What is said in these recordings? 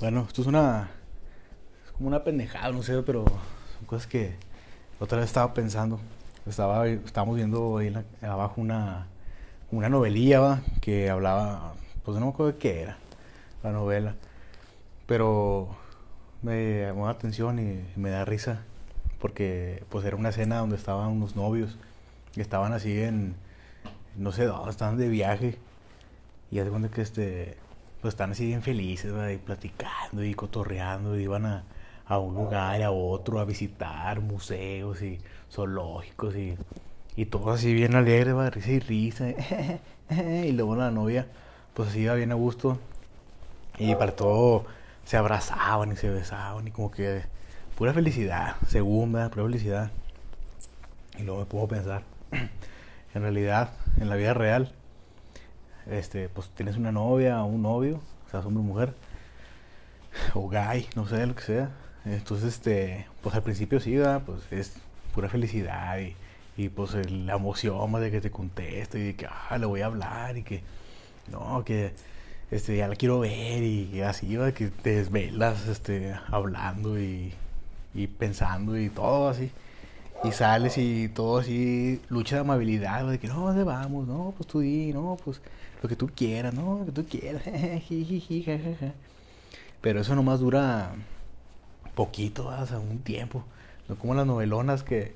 Bueno, esto es una. Es como una pendejada, no sé, pero son cosas que otra vez estaba pensando. Estaba, estábamos viendo ahí abajo una, una novelilla ¿va? que hablaba. Pues no me acuerdo de qué era la novela. Pero me llamó la atención y me da risa. Porque pues era una escena donde estaban unos novios. Y estaban así en. No sé estaban de viaje. Y haz de cuenta que este, pues están así bien felices, ¿verdad? y platicando y cotorreando, y iban a, a un lugar y a otro a visitar museos y zoológicos y, y todo así bien alegre, ¿verdad? risa y risa. y luego la novia, pues así iba bien a gusto. Y para todo se abrazaban y se besaban y como que pura felicidad, según, ¿verdad? Pura felicidad. Y luego me a pensar, en realidad, en la vida real, este, pues tienes una novia o un novio, o sea, hombre o mujer, o gay, no sé, lo que sea. Entonces, este, pues al principio sí, ¿verdad? Pues es pura felicidad y, y pues la emoción más de que te conteste y de que, ah, le voy a hablar y que, no, que, este, ya la quiero ver y, así, ¿verdad? Que te desvelas, este, hablando y, y pensando y todo así. Y sales y todo así, lucha de amabilidad, de que no, ¿dónde vamos? No, pues tú di, no, pues lo que tú quieras, no, lo que tú quieras. Pero eso nomás dura poquito, o un tiempo. No como las novelonas que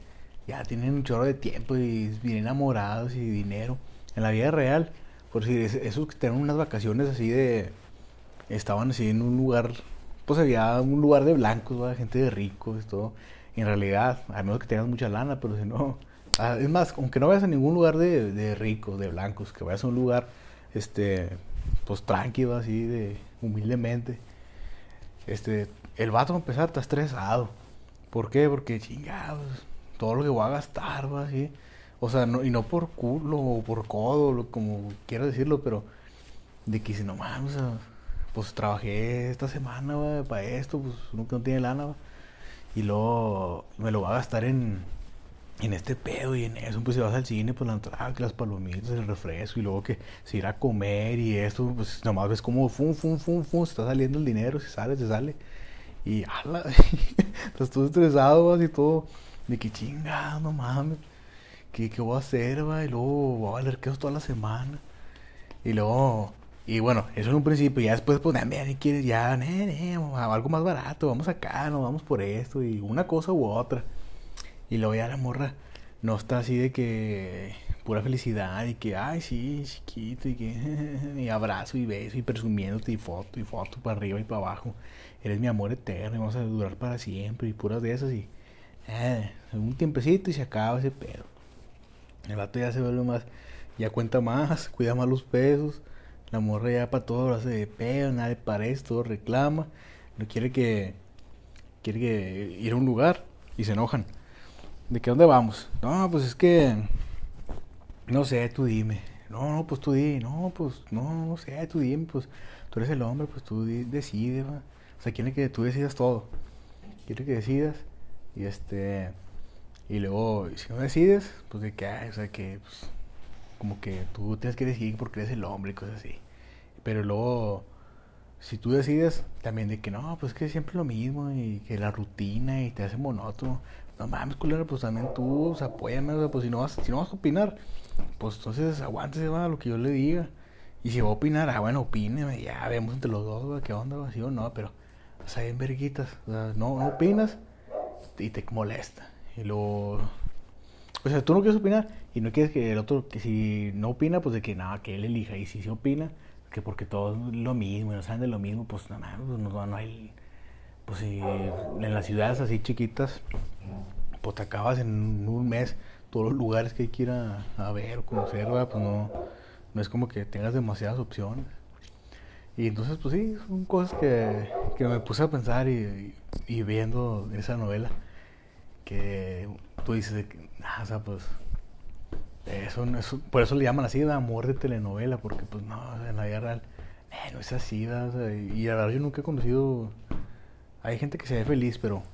ya tienen un chorro de tiempo y bien enamorados y dinero. En la vida real, por si esos que tienen unas vacaciones así de. Estaban así en un lugar, pues había un lugar de blancos, ¿verdad? gente de ricos y todo. En realidad, a menos que tengas mucha lana, pero si no. ah, Es más, aunque no vayas a ningún lugar de, de ricos, de blancos, que vayas a un lugar, este, pues tranquilo, así, de humildemente. Este, el vato a empezar está estresado. ¿Por qué? Porque chingados, todo lo que voy a gastar, va así. O sea, no, y no por culo o por codo, como quiero decirlo, pero de que si no mames, pues trabajé esta semana va, para esto, pues uno que no tiene lana, va, y luego me lo va a gastar en, en este pedo y en eso, pues si vas al cine, pues la entrada, las palomitas, el refresco, y luego que si ir a comer y esto, pues nomás ves como fum, fum, fum, fum, se está saliendo el dinero, si sale, se sale. Y ala, estás todo estresado, vas, y todo, de que chingada, no mames, ¿qué, qué voy a hacer, va? Y luego voy a valer queso toda la semana. Y luego, y bueno, eso en un principio, ya después, pues, nada, si quieres ya, ne, ne, algo más barato, vamos acá, nos vamos por esto, y una cosa u otra. Y luego ya la morra no está así de que pura felicidad y que, ay, sí, chiquito, y que, y abrazo y beso y presumiéndote y foto y foto para arriba y para abajo. Eres mi amor eterno y vamos a durar para siempre y puras de esas y, eh, un tiempecito y se acaba ese pedo. El vato ya se vuelve más, ya cuenta más, cuida más los pesos. La morra ya para todo lo hace de pedo, nada le parece, todo reclama. No quiere que, quiere que ir a un lugar y se enojan. ¿De qué dónde vamos? No, pues es que, no sé, tú dime. No, no, pues tú di. No, pues no, no sé, tú dime. Pues tú eres el hombre, pues tú di- decide, va. O sea, quiere que tú decidas todo. Quiere que decidas y este y luego si no decides, pues de ay, o sea, que pues, como que tú tienes que decidir porque eres el hombre y cosas así. Pero luego si tú decides también de que no, pues que siempre lo mismo y que la rutina y te hace monótono. No mames, culero, pues también tú, apóyame, o sea, pues si no vas, si no vas a opinar, pues entonces aguántese, va, lo que yo le diga. Y si va a opinar, ah, bueno, opíneme, ya vemos entre los dos, va, qué onda, va, sí o no, pero, o sea, bien verguitas, o sea, no, no opinas y te molesta. Y luego, o sea, tú no quieres opinar y no quieres que el otro, que si no opina, pues de que nada, que él elija. Y si se opina, que porque todo es lo mismo y no saben de lo mismo, pues nada más, pues no, no hay. Pues si en las ciudades así chiquitas, pues te acabas en un mes todos los lugares que hay que ver o conocer, pues no, no es como que tengas demasiadas opciones. Y entonces, pues sí, son cosas que, que me puse a pensar y, y viendo esa novela que tú dices, ah, o sea, pues, eso, eso, por eso le llaman así, de amor de telenovela, porque pues no, en la vida real, eh, no es así. O sea, y la verdad yo nunca he conocido, hay gente que se ve feliz, pero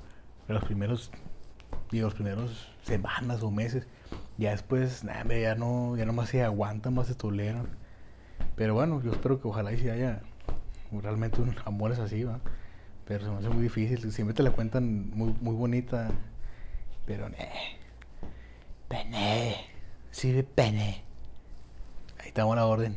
en los primeros, digo, los primeros semanas o meses, ya después, nah, ya no, ya nomás se aguantan, más se toleran. Pero bueno, yo espero que ojalá y si haya realmente un amor es así, ¿va? Pero se me hace muy difícil. Siempre te la cuentan muy, muy bonita. Pero, eh. Pene. Sí, pene. Ahí estamos la orden.